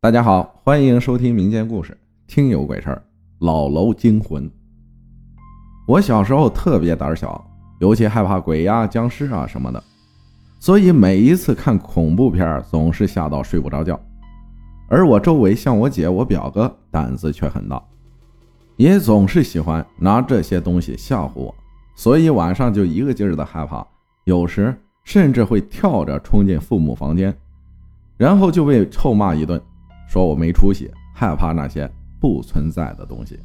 大家好，欢迎收听民间故事《听有鬼事儿》。老楼惊魂。我小时候特别胆小，尤其害怕鬼呀、僵尸啊什么的，所以每一次看恐怖片总是吓到睡不着觉。而我周围像我姐、我表哥胆子却很大，也总是喜欢拿这些东西吓唬我，所以晚上就一个劲儿的害怕，有时甚至会跳着冲进父母房间，然后就被臭骂一顿。说我没出息，害怕那些不存在的东西。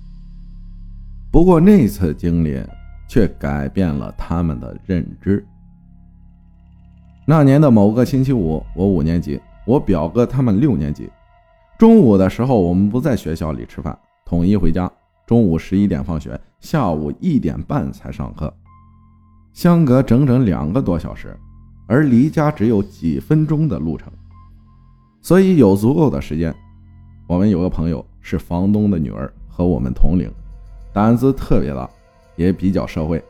不过那次经历却改变了他们的认知。那年的某个星期五，我五年级，我表哥他们六年级。中午的时候，我们不在学校里吃饭，统一回家。中午十一点放学，下午一点半才上课，相隔整整两个多小时，而离家只有几分钟的路程。所以有足够的时间。我们有个朋友是房东的女儿，和我们同龄，胆子特别大，也比较社会。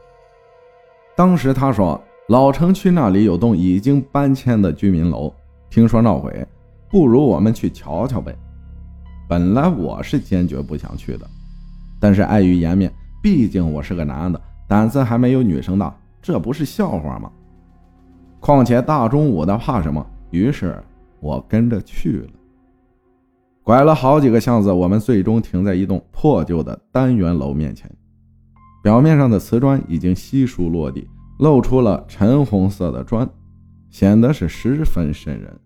当时他说，老城区那里有栋已经搬迁的居民楼，听说闹鬼，不如我们去瞧瞧呗。本来我是坚决不想去的，但是碍于颜面，毕竟我是个男的，胆子还没有女生大，这不是笑话吗？况且大中午的怕什么？于是。我跟着去了，拐了好几个巷子，我们最终停在一栋破旧的单元楼面前。表面上的瓷砖已经悉数落地，露出了橙红色的砖，显得是十分瘆人。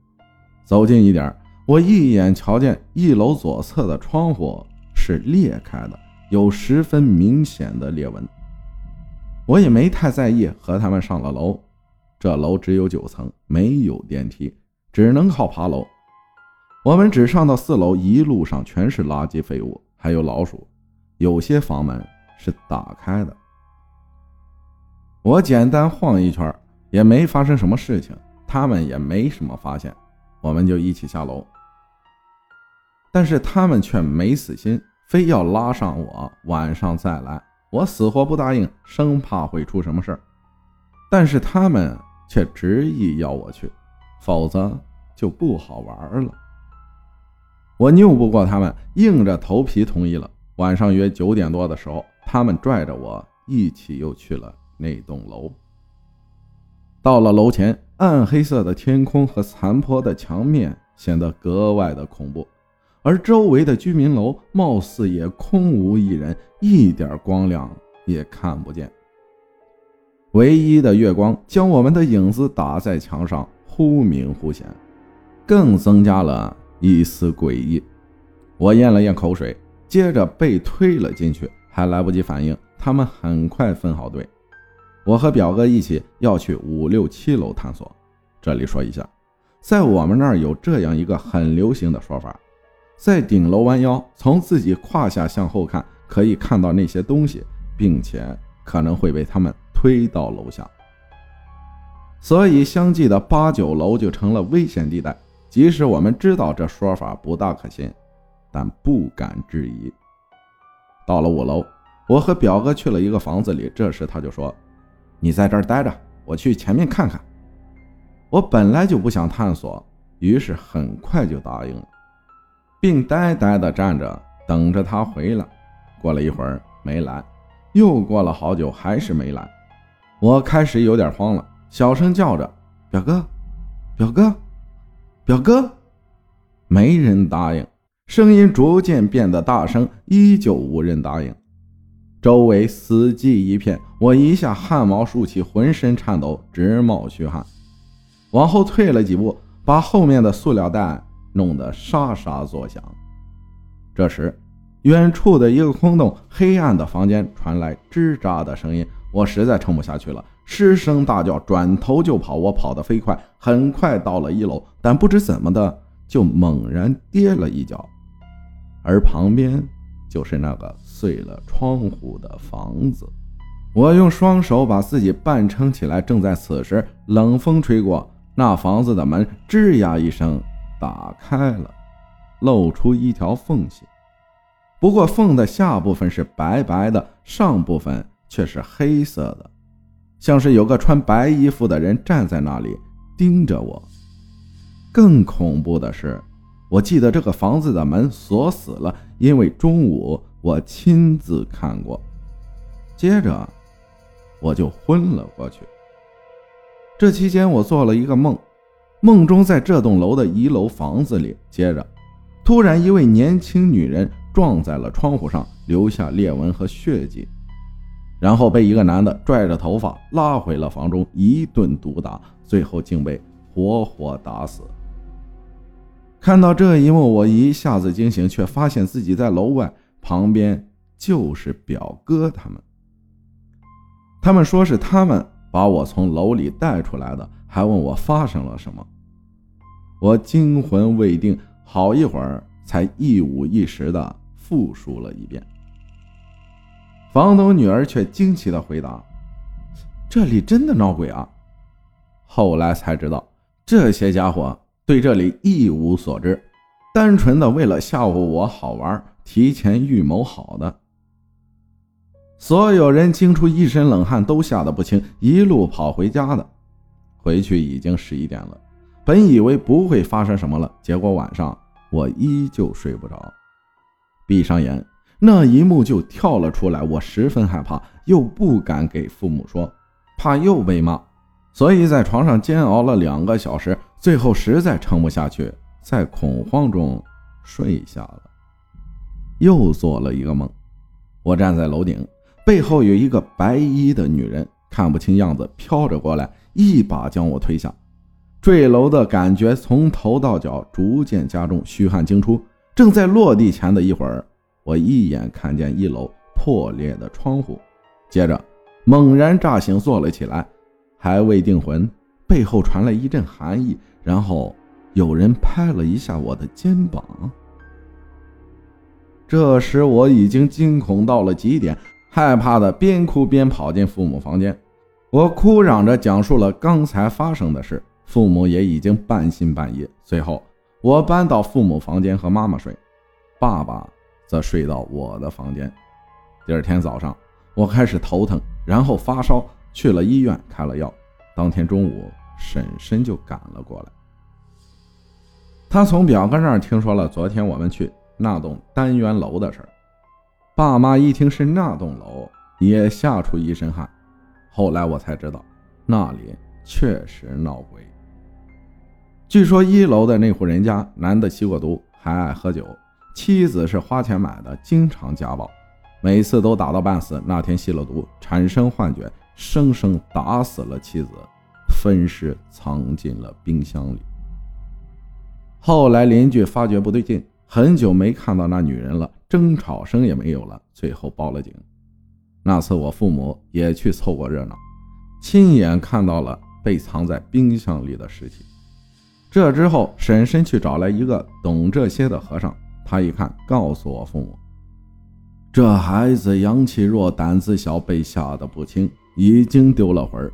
走近一点，我一眼瞧见一楼左侧的窗户是裂开的，有十分明显的裂纹。我也没太在意，和他们上了楼。这楼只有九层，没有电梯。只能靠爬楼。我们只上到四楼，一路上全是垃圾废物，还有老鼠。有些房门是打开的。我简单晃一圈，也没发生什么事情，他们也没什么发现，我们就一起下楼。但是他们却没死心，非要拉上我晚上再来。我死活不答应，生怕会出什么事儿。但是他们却执意要我去，否则。就不好玩了。我拗不过他们，硬着头皮同意了。晚上约九点多的时候，他们拽着我一起又去了那栋楼。到了楼前，暗黑色的天空和残破的墙面显得格外的恐怖，而周围的居民楼貌似也空无一人，一点光亮也看不见。唯一的月光将我们的影子打在墙上，忽明忽显。更增加了一丝诡异。我咽了咽口水，接着被推了进去，还来不及反应，他们很快分好队。我和表哥一起要去五六七楼探索。这里说一下，在我们那儿有这样一个很流行的说法：在顶楼弯腰，从自己胯下向后看，可以看到那些东西，并且可能会被他们推到楼下。所以，相继的八九楼就成了危险地带。即使我们知道这说法不大可信，但不敢质疑。到了五楼，我和表哥去了一个房子里。这时他就说：“你在这儿待着，我去前面看看。”我本来就不想探索，于是很快就答应了，并呆呆地站着等着他回来。过了一会儿没来，又过了好久还是没来，我开始有点慌了，小声叫着：“表哥，表哥。”表哥，没人答应。声音逐渐变得大声，依旧无人答应。周围死寂一片，我一下汗毛竖起，浑身颤抖，直冒虚汗。往后退了几步，把后面的塑料袋弄得沙沙作响。这时，远处的一个空洞、黑暗的房间传来吱喳的声音，我实在撑不下去了。失声大叫，转头就跑。我跑得飞快，很快到了一楼，但不知怎么的，就猛然跌了一跤，而旁边就是那个碎了窗户的房子。我用双手把自己半撑起来。正在此时，冷风吹过，那房子的门吱呀一声打开了，露出一条缝隙。不过缝的下部分是白白的，上部分却是黑色的。像是有个穿白衣服的人站在那里盯着我。更恐怖的是，我记得这个房子的门锁死了，因为中午我亲自看过。接着，我就昏了过去。这期间，我做了一个梦，梦中在这栋楼的一楼房子里，接着，突然一位年轻女人撞在了窗户上，留下裂纹和血迹，然后被一个男的拽着头发拉回了房中，一顿毒打，最后竟被活活打死。看到这一幕，我一下子惊醒，却发现自己在楼外，旁边就是表哥他们。他们说是他们把我从楼里带出来的，还问我发生了什么。我惊魂未定，好一会儿才一五一十的复述了一遍。房东女儿却惊奇的回答：“这里真的闹鬼啊！”后来才知道，这些家伙。对这里一无所知，单纯的为了吓唬我好玩，提前预谋好的。所有人惊出一身冷汗，都吓得不轻，一路跑回家的。回去已经十一点了，本以为不会发生什么了，结果晚上我依旧睡不着。闭上眼，那一幕就跳了出来，我十分害怕，又不敢给父母说，怕又被骂。所以在床上煎熬了两个小时，最后实在撑不下去，在恐慌中睡下了。又做了一个梦，我站在楼顶，背后有一个白衣的女人，看不清样子，飘着过来，一把将我推下，坠楼的感觉从头到脚逐渐加重，虚汗惊出。正在落地前的一会儿，我一眼看见一楼破裂的窗户，接着猛然炸醒，坐了起来。还未定魂，背后传来一阵寒意，然后有人拍了一下我的肩膀。这时我已经惊恐到了极点，害怕的边哭边跑进父母房间。我哭嚷着讲述了刚才发生的事，父母也已经半信半疑。最后，我搬到父母房间和妈妈睡，爸爸则睡到我的房间。第二天早上，我开始头疼，然后发烧。去了医院开了药，当天中午婶婶就赶了过来。他从表哥那儿听说了昨天我们去那栋单元楼的事儿，爸妈一听是那栋楼，也吓出一身汗。后来我才知道，那里确实闹鬼。据说一楼的那户人家，男的吸过毒，还爱喝酒，妻子是花钱买的，经常家暴，每次都打到半死。那天吸了毒，产生幻觉。生生打死了妻子，分尸藏进了冰箱里。后来邻居发觉不对劲，很久没看到那女人了，争吵声也没有了，最后报了警。那次我父母也去凑过热闹，亲眼看到了被藏在冰箱里的尸体。这之后，婶婶去找来一个懂这些的和尚，他一看，告诉我父母，这孩子阳气弱，胆子小，被吓得不轻。已经丢了魂儿，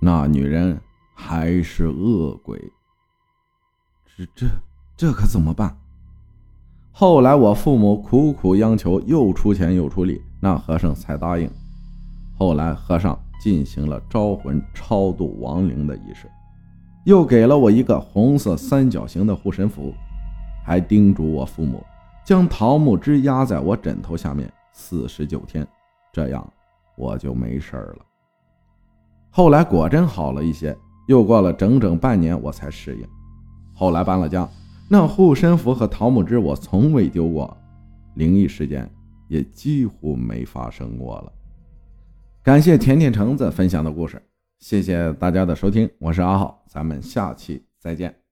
那女人还是恶鬼。这这这可怎么办？后来我父母苦苦央求，又出钱又出力，那和尚才答应。后来和尚进行了招魂、超度亡灵的仪式，又给了我一个红色三角形的护身符，还叮嘱我父母将桃木枝压在我枕头下面四十九天，这样我就没事了。后来果真好了一些，又过了整整半年，我才适应。后来搬了家，那护身符和桃木枝我从未丢过，灵异事件也几乎没发生过了。感谢甜甜橙子分享的故事，谢谢大家的收听，我是阿浩，咱们下期再见。